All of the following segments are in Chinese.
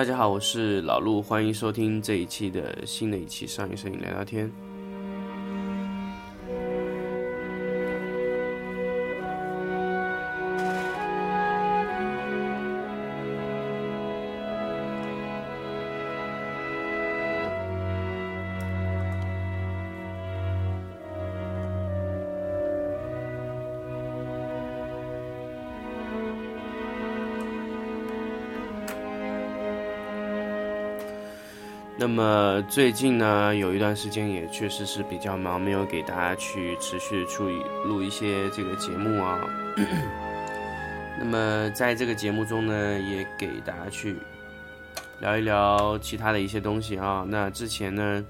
大家好，我是老陆，欢迎收听这一期的新的一期上影摄影聊聊天。那么最近呢，有一段时间也确实是比较忙，没有给大家去持续处理录一些这个节目啊。那么在这个节目中呢，也给大家去聊一聊其他的一些东西啊。那之前呢，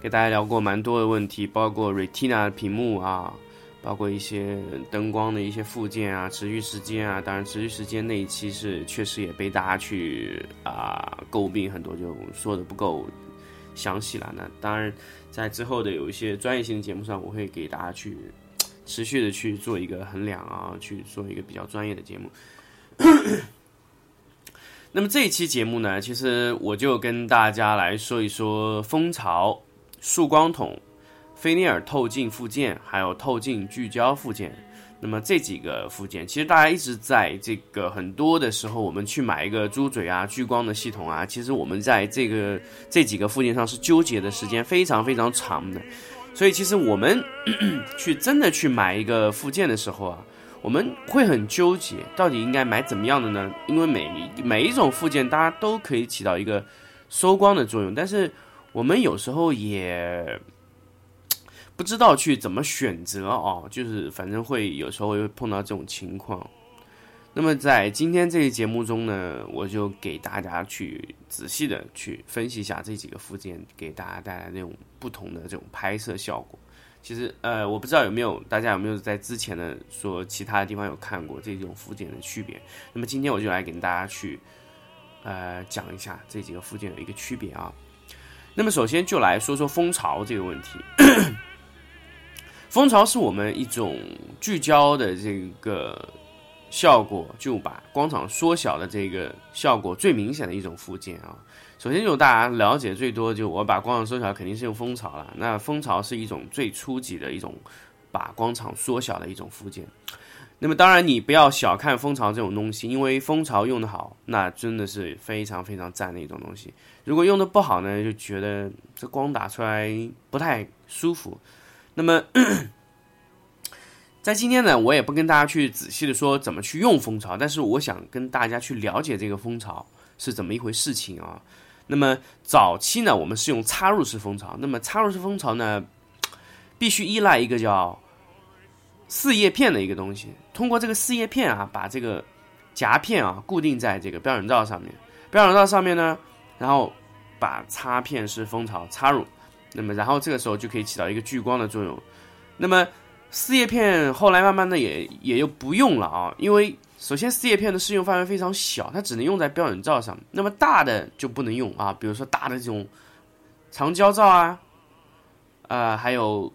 给大家聊过蛮多的问题，包括 Retina 屏幕啊。包括一些灯光的一些附件啊，持续时间啊，当然持续时间那一期是确实也被大家去啊诟病很多，就说的不够详细了。那当然在之后的有一些专业性的节目上，我会给大家去持续的去做一个衡量啊，去做一个比较专业的节目。那么这一期节目呢，其实我就跟大家来说一说蜂巢束光筒。菲涅尔透镜附件，还有透镜聚焦附件，那么这几个附件，其实大家一直在这个很多的时候，我们去买一个猪嘴啊、聚光的系统啊，其实我们在这个这几个附件上是纠结的时间非常非常长的。所以，其实我们 去真的去买一个附件的时候啊，我们会很纠结，到底应该买怎么样的呢？因为每每一种附件，大家都可以起到一个收光的作用，但是我们有时候也。不知道去怎么选择哦，就是反正会有时候会碰到这种情况。那么在今天这期节目中呢，我就给大家去仔细的去分析一下这几个附件给大家带来那种不同的这种拍摄效果。其实呃，我不知道有没有大家有没有在之前的说其他的地方有看过这种附件的区别。那么今天我就来给大家去呃讲一下这几个附件的一个区别啊。那么首先就来说说蜂巢这个问题。蜂巢是我们一种聚焦的这个效果，就把光场缩小的这个效果最明显的一种附件啊。首先就大家了解最多，就我把光场缩小肯定是用蜂巢了。那蜂巢是一种最初级的一种把光场缩小的一种附件。那么当然你不要小看蜂巢这种东西，因为蜂巢用的好，那真的是非常非常赞的一种东西。如果用的不好呢，就觉得这光打出来不太舒服。那么，在今天呢，我也不跟大家去仔细的说怎么去用蜂巢，但是我想跟大家去了解这个蜂巢是怎么一回事情啊。那么早期呢，我们是用插入式蜂巢，那么插入式蜂巢呢，必须依赖一个叫四叶片的一个东西，通过这个四叶片啊，把这个夹片啊固定在这个标准罩上面，标准罩上面呢，然后把插片式蜂巢插入。那么，然后这个时候就可以起到一个聚光的作用。那么，四叶片后来慢慢的也也就不用了啊，因为首先四叶片的适用范围非常小，它只能用在标准罩上。那么大的就不能用啊，比如说大的这种长焦罩啊，啊，还有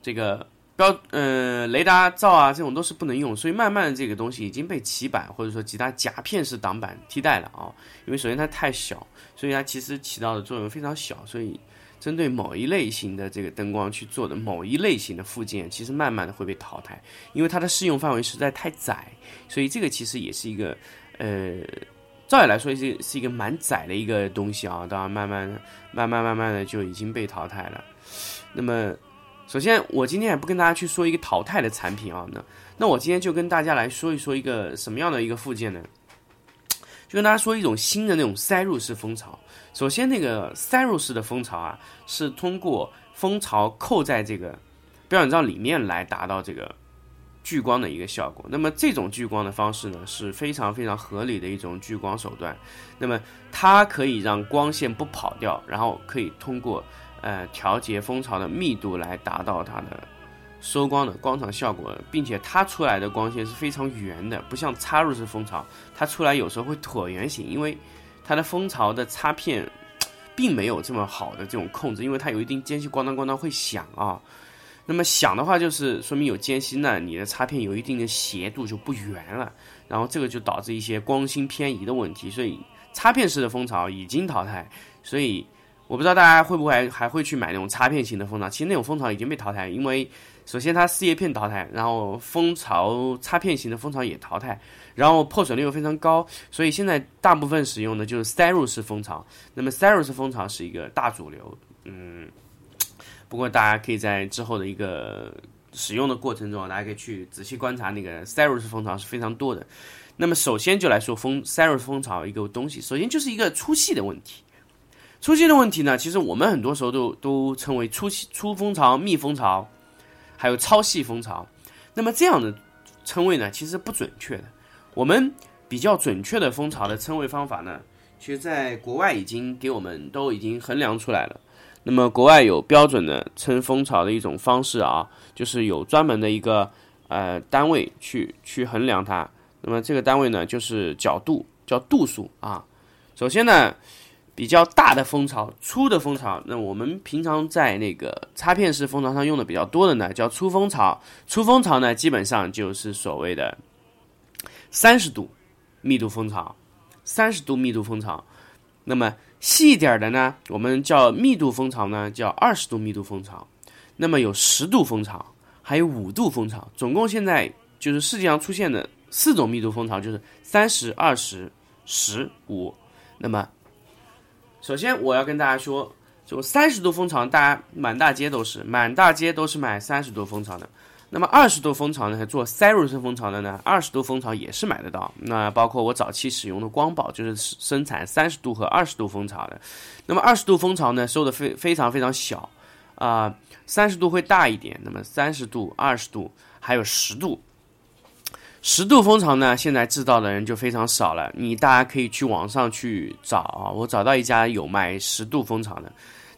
这个标呃雷达罩啊，这种都是不能用。所以慢慢的这个东西已经被棋板或者说其他夹片式挡板替代了啊，因为首先它太小，所以它其实起到的作用非常小，所以。针对某一类型的这个灯光去做的某一类型的附件，其实慢慢的会被淘汰，因为它的适用范围实在太窄，所以这个其实也是一个，呃，照理来说是是一个蛮窄的一个东西啊。当然，慢慢慢慢慢慢的就已经被淘汰了。那么，首先我今天也不跟大家去说一个淘汰的产品啊，那那我今天就跟大家来说一说一个什么样的一个附件呢？就跟大家说一种新的那种塞入式蜂巢。首先，那个塞入式的蜂巢啊，是通过蜂巢扣在这个标准罩里面来达到这个聚光的一个效果。那么这种聚光的方式呢，是非常非常合理的一种聚光手段。那么它可以让光线不跑掉，然后可以通过呃调节蜂巢的密度来达到它的收光的光场效果，并且它出来的光线是非常圆的，不像插入式蜂巢，它出来有时候会椭圆形，因为。它的蜂巢的插片，并没有这么好的这种控制，因为它有一定间隙，咣当咣当会响啊。那么响的话，就是说明有间隙，那你的插片有一定的斜度，就不圆了。然后这个就导致一些光心偏移的问题，所以插片式的蜂巢已经淘汰。所以我不知道大家会不会还会去买那种插片型的蜂巢？其实那种蜂巢已经被淘汰，因为首先它四叶片淘汰，然后蜂巢插片型的蜂巢也淘汰，然后破损率又非常高，所以现在大部分使用的就是塞入式蜂巢。那么塞入式蜂巢是一个大主流，嗯，不过大家可以在之后的一个。使用的过程中，大家可以去仔细观察那个塞入式蜂巢是非常多的。那么首先就来说蜂塞入式蜂巢一个东西，首先就是一个粗细的问题。粗细的问题呢，其实我们很多时候都都称为粗细粗蜂巢、密蜂巢，还有超细蜂巢。那么这样的称谓呢，其实不准确的。我们比较准确的蜂巢的称谓方法呢，其实在国外已经给我们都已经衡量出来了。那么国外有标准的称蜂巢的一种方式啊，就是有专门的一个呃单位去去衡量它。那么这个单位呢，就是角度，叫度数啊。首先呢，比较大的蜂巢、粗的蜂巢，那我们平常在那个插片式蜂巢上用的比较多的呢，叫粗蜂巢。粗蜂巢呢，基本上就是所谓的三十度密度蜂巢，三十度密度蜂巢。那么细一点的呢，我们叫密度蜂巢呢，叫二十度密度蜂巢。那么有十度蜂巢，还有五度蜂巢。总共现在就是世界上出现的四种密度蜂巢，就是三十二十十五。那么，首先我要跟大家说，就三十度蜂巢，大家满大街都是，满大街都是买三十度蜂巢的。那么二十度蜂巢呢？做塞入式蜂巢的呢？二十度蜂巢也是买得到。那包括我早期使用的光宝，就是生产三十度和二十度蜂巢的。那么二十度蜂巢呢，收的非非常非常小，啊，三十度会大一点。那么三十度、二十度还有十度，十度蜂巢呢，现在制造的人就非常少了。你大家可以去网上去找啊，我找到一家有卖十度蜂巢的。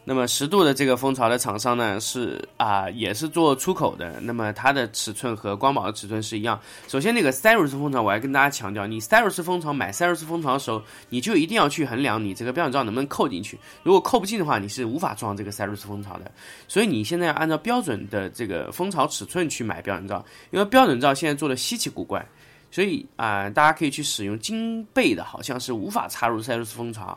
那么十度的这个蜂巢的厂商呢，是啊，也是做出口的。那么它的尺寸和光宝的尺寸是一样。首先，那个塞入式蜂巢，我还跟大家强调，你塞入式蜂巢买塞入式蜂巢的时候，你就一定要去衡量你这个标准罩能不能扣进去。如果扣不进的话，你是无法装这个塞入式蜂巢的。所以你现在要按照标准的这个蜂巢尺寸去买标准罩，因为标准罩现在做的稀奇古怪，所以啊，大家可以去使用金贝的，好像是无法插入塞入式蜂巢。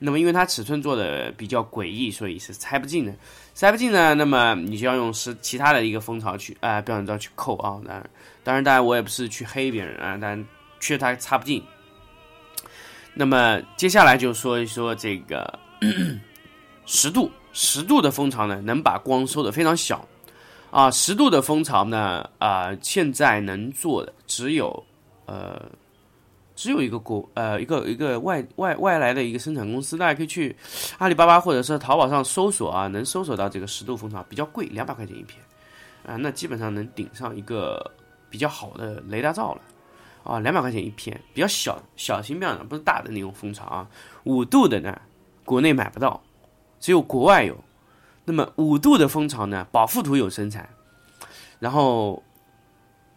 那么，因为它尺寸做的比较诡异，所以是塞不进的。塞不进呢，那么你就要用是其他的一个蜂巢去啊标准罩去扣啊。当然，当然，当然我也不是去黑别人啊，但确实它插不进。那么接下来就说一说这个十度十度的蜂巢呢，能把光收的非常小啊。十度的蜂巢呢，啊，现在能做的只有呃。只有一个国呃一个一个外外外来的一个生产公司，大家可以去阿里巴巴或者是淘宝上搜索啊，能搜索到这个十度蜂巢，比较贵，两百块钱一片，啊，那基本上能顶上一个比较好的雷达罩了，啊，两百块钱一片，比较小小型标准，不是大的那种蜂巢啊。五度的呢，国内买不到，只有国外有。那么五度的蜂巢呢，宝富图有生产，然后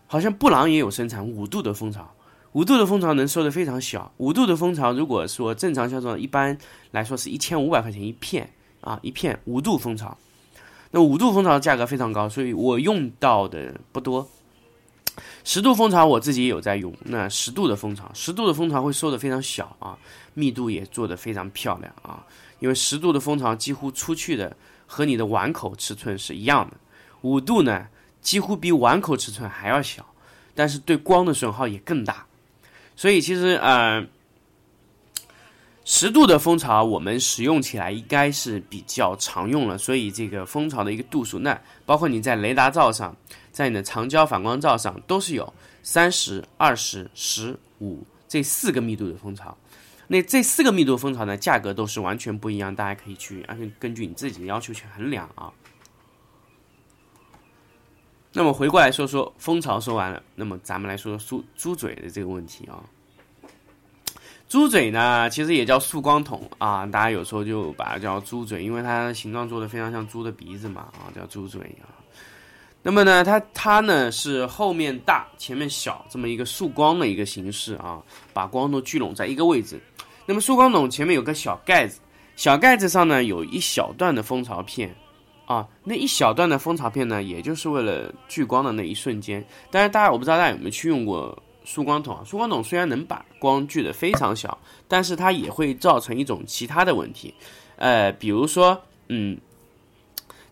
好像布朗也有生产五度的蜂巢。五度的蜂巢能收的非常小，五度的蜂巢如果说正常销售，一般来说是一千五百块钱一片啊，一片五度蜂巢。那五度蜂巢的价格非常高，所以我用到的不多。十度蜂巢我自己也有在用，那十度的蜂巢，十度的蜂巢会收的非常小啊，密度也做的非常漂亮啊，因为十度的蜂巢几乎出去的和你的碗口尺寸是一样的，五度呢几乎比碗口尺寸还要小，但是对光的损耗也更大。所以其实呃，十度的蜂巢我们使用起来应该是比较常用了。所以这个蜂巢的一个度数，那包括你在雷达罩上，在你的长焦反光罩上都是有三十二十十五这四个密度的蜂巢。那这四个密度蜂巢呢，价格都是完全不一样，大家可以去按根据你自己的要求去衡量啊。那么回过来说说蜂巢说完了，那么咱们来说说猪猪嘴的这个问题啊。猪嘴呢，其实也叫束光筒啊，大家有时候就把它叫猪嘴，因为它形状做的非常像猪的鼻子嘛啊，叫猪嘴啊。那么呢，它它呢是后面大前面小这么一个束光的一个形式啊，把光都聚拢在一个位置。那么束光筒前面有个小盖子，小盖子上呢有一小段的蜂巢片。啊，那一小段的蜂巢片呢，也就是为了聚光的那一瞬间。但是大家我不知道大家有没有去用过束光筒啊？束光筒虽然能把光聚得非常小，但是它也会造成一种其他的问题，呃，比如说，嗯，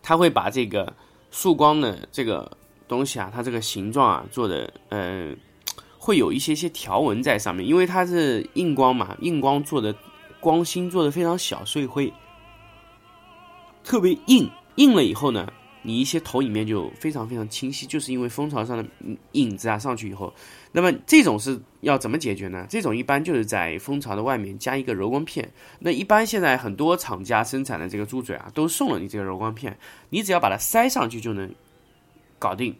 它会把这个束光的这个东西啊，它这个形状啊做的，呃，会有一些些条纹在上面，因为它是硬光嘛，硬光做的光芯做的非常小，所以会特别硬。硬了以后呢，你一些投影面就非常非常清晰，就是因为蜂巢上的影子啊上去以后，那么这种是要怎么解决呢？这种一般就是在蜂巢的外面加一个柔光片。那一般现在很多厂家生产的这个猪嘴啊，都送了你这个柔光片，你只要把它塞上去就能搞定。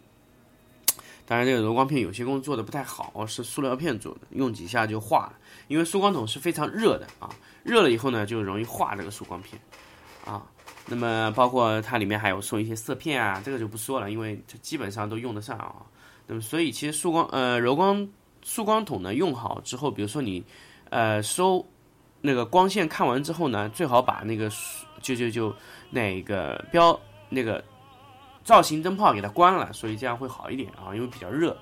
当然，这个柔光片有些工作做的不太好，是塑料片做的，用几下就化了。因为塑光筒是非常热的啊，热了以后呢，就容易化这个塑光片啊。那么包括它里面还有送一些色片啊，这个就不说了，因为这基本上都用得上啊。那么所以其实束光呃柔光束光筒呢用好之后，比如说你呃收那个光线看完之后呢，最好把那个就就就那个标那个造型灯泡给它关了，所以这样会好一点啊，因为比较热。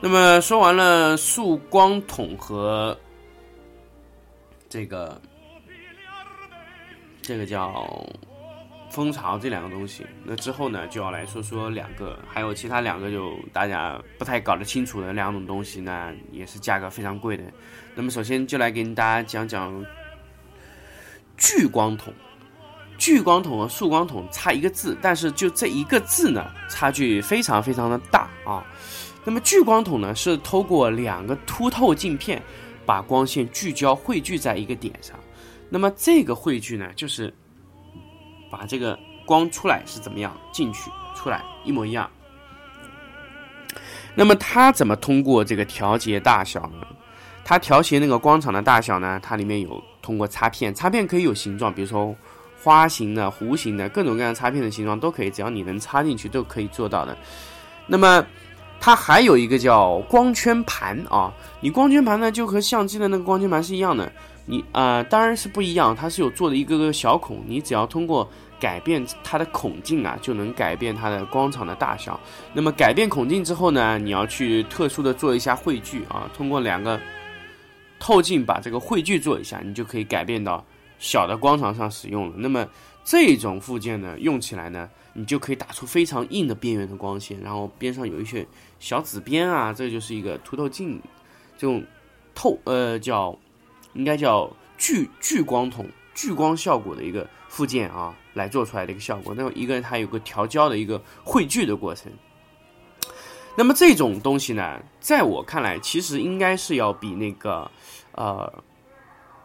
那么说完了束光筒和这个这个叫蜂巢这两个东西，那之后呢就要来说说两个，还有其他两个就大家不太搞得清楚的两种东西呢，也是价格非常贵的。那么首先就来给大家讲讲聚光筒。聚光筒和束光筒差一个字，但是就这一个字呢，差距非常非常的大啊。那么聚光筒呢，是透过两个凸透镜片，把光线聚焦汇聚在一个点上。那么这个汇聚呢，就是把这个光出来是怎么样进去出来一模一样。那么它怎么通过这个调节大小呢？它调节那个光场的大小呢？它里面有通过插片，插片可以有形状，比如说花形的、弧形的，各种各样插片的形状都可以，只要你能插进去都可以做到的。那么它还有一个叫光圈盘啊，你光圈盘呢就和相机的那个光圈盘是一样的，你啊当然是不一样，它是有做的一个个小孔，你只要通过改变它的孔径啊，就能改变它的光场的大小。那么改变孔径之后呢，你要去特殊的做一下汇聚啊，通过两个透镜把这个汇聚做一下，你就可以改变到小的光场上使用了。那么这种附件呢，用起来呢。你就可以打出非常硬的边缘的光线，然后边上有一些小紫边啊，这就是一个凸透镜，这种透呃叫应该叫聚聚光筒聚光效果的一个附件啊，来做出来的一个效果。那么一个它有个调焦的一个汇聚的过程。那么这种东西呢，在我看来，其实应该是要比那个呃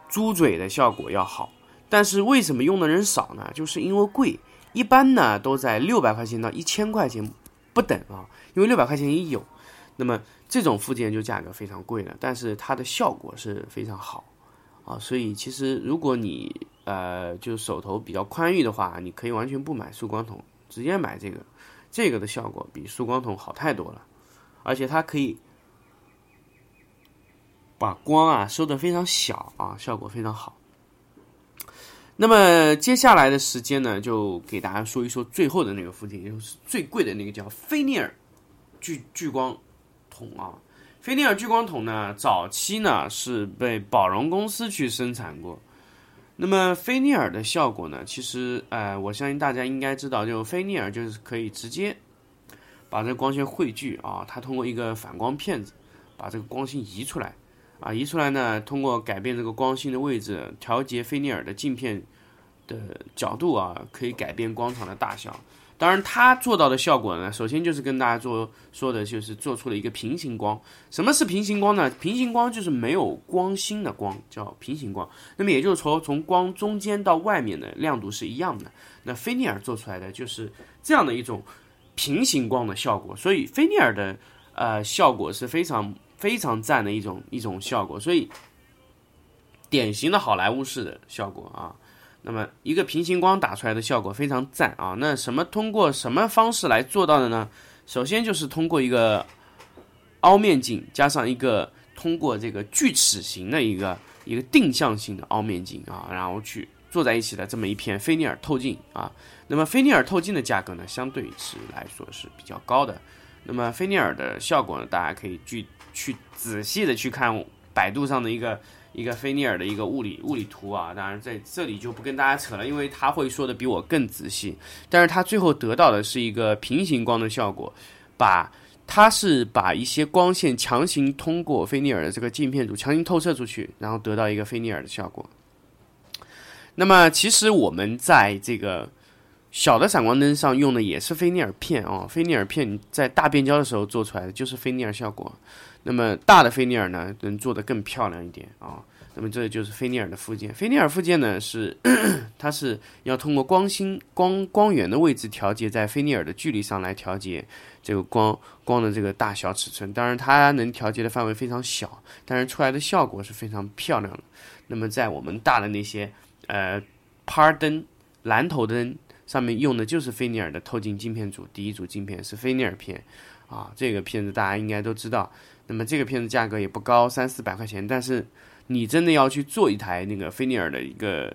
猪嘴的效果要好，但是为什么用的人少呢？就是因为贵。一般呢都在六百块钱到一千块钱不等啊，因为六百块钱也有，那么这种附件就价格非常贵了，但是它的效果是非常好啊，所以其实如果你呃就手头比较宽裕的话，你可以完全不买束光筒，直接买这个，这个的效果比束光筒好太多了，而且它可以把光啊收的非常小啊，效果非常好。那么接下来的时间呢，就给大家说一说最后的那个附件，也就是最贵的那个叫菲涅尔聚聚光筒啊。菲涅尔聚光筒呢，早期呢是被宝荣公司去生产过。那么菲涅尔的效果呢，其实呃，我相信大家应该知道，就菲涅尔就是可以直接把这光线汇聚啊，它通过一个反光片子把这个光线移出来。啊，移出来呢，通过改变这个光芯的位置，调节菲涅尔的镜片的角度啊，可以改变光场的大小。当然，它做到的效果呢，首先就是跟大家做说的，就是做出了一个平行光。什么是平行光呢？平行光就是没有光芯的光，叫平行光。那么也就是说，从光中间到外面的亮度是一样的。那菲涅尔做出来的就是这样的一种平行光的效果。所以，菲涅尔的呃效果是非常。非常赞的一种一种效果，所以典型的好莱坞式的效果啊。那么一个平行光打出来的效果非常赞啊。那什么通过什么方式来做到的呢？首先就是通过一个凹面镜加上一个通过这个锯齿形的一个一个定向性的凹面镜啊，然后去做在一起的这么一片菲涅尔透镜啊。那么菲涅尔透镜的价格呢，相对是来说是比较高的。那么菲涅尔的效果呢，大家可以去去仔细的去看百度上的一个一个菲涅尔的一个物理物理图啊。当然在这里就不跟大家扯了，因为他会说的比我更仔细。但是他最后得到的是一个平行光的效果，把它是把一些光线强行通过菲涅尔的这个镜片组强行透射出去，然后得到一个菲涅尔的效果。那么其实我们在这个。小的闪光灯上用的也是菲涅尔片啊，菲涅尔片在大变焦的时候做出来的就是菲涅尔效果。那么大的菲涅尔呢，能做得更漂亮一点啊。那么这就是菲涅尔的附件。菲涅尔附件呢是，它是要通过光芯光光源的位置调节，在菲涅尔的距离上来调节这个光光的这个大小尺寸。当然它能调节的范围非常小，但是出来的效果是非常漂亮的。那么在我们大的那些呃趴灯、蓝头灯。上面用的就是菲尼尔的透镜镜片组，第一组镜片是菲尼尔片，啊，这个片子大家应该都知道。那么这个片子价格也不高，三四百块钱。但是你真的要去做一台那个菲尼尔的一个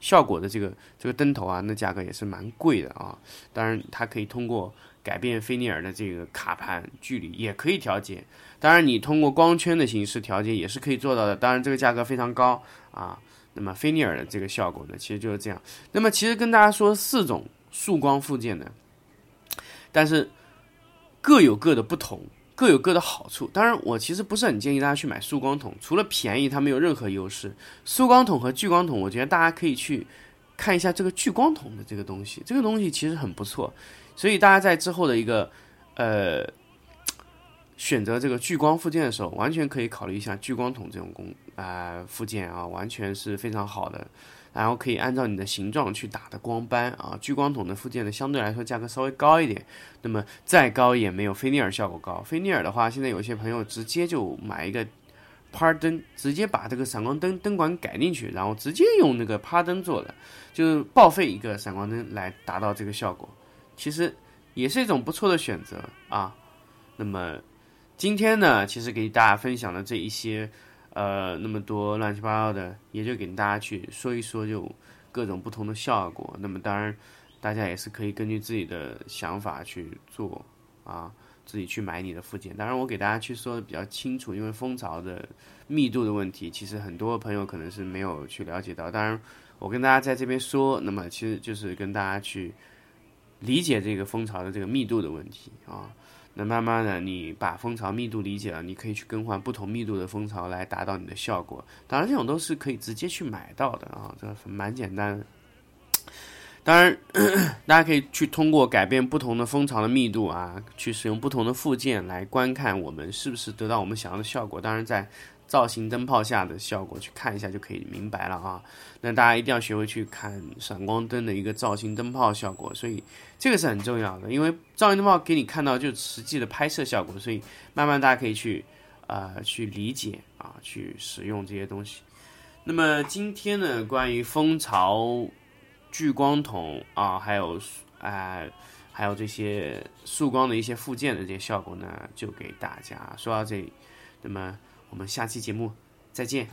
效果的这个这个灯头啊，那价格也是蛮贵的啊。当然，它可以通过改变菲尼尔的这个卡盘距离，也可以调节。当然，你通过光圈的形式调节也是可以做到的。当然，这个价格非常高啊。那么菲尼尔的这个效果呢，其实就是这样。那么其实跟大家说四种束光附件呢，但是各有各的不同，各有各的好处。当然，我其实不是很建议大家去买束光筒，除了便宜，它没有任何优势。束光筒和聚光筒，我觉得大家可以去看一下这个聚光筒的这个东西，这个东西其实很不错。所以大家在之后的一个呃。选择这个聚光附件的时候，完全可以考虑一下聚光筒这种工啊附件啊，完全是非常好的。然后可以按照你的形状去打的光斑啊。聚光筒的附件呢，相对来说价格稍微高一点，那么再高也没有菲涅尔效果高。菲涅尔的话，现在有些朋友直接就买一个趴灯，直接把这个闪光灯灯管改进去，然后直接用那个趴灯做的，就是报废一个闪光灯来达到这个效果，其实也是一种不错的选择啊。那么。今天呢，其实给大家分享的这一些，呃，那么多乱七八糟的，也就给大家去说一说，就各种不同的效果。那么当然，大家也是可以根据自己的想法去做啊，自己去买你的附件。当然，我给大家去说的比较清楚，因为蜂巢的密度的问题，其实很多朋友可能是没有去了解到。当然，我跟大家在这边说，那么其实就是跟大家去理解这个蜂巢的这个密度的问题啊。那慢慢的，你把蜂巢密度理解了，你可以去更换不同密度的蜂巢来达到你的效果。当然，这种都是可以直接去买到的啊，这蛮简单的。当然，大家可以去通过改变不同的蜂巢的密度啊，去使用不同的附件来观看我们是不是得到我们想要的效果。当然，在造型灯泡下的效果去看一下就可以明白了啊。那大家一定要学会去看闪光灯的一个造型灯泡效果，所以这个是很重要的。因为造型灯泡给你看到就实际的拍摄效果，所以慢慢大家可以去呃去理解啊，去使用这些东西。那么今天呢，关于蜂巢聚光筒啊，还有啊还有这些束光的一些附件的这些效果呢，就给大家说到这里。那么。我们下期节目再见。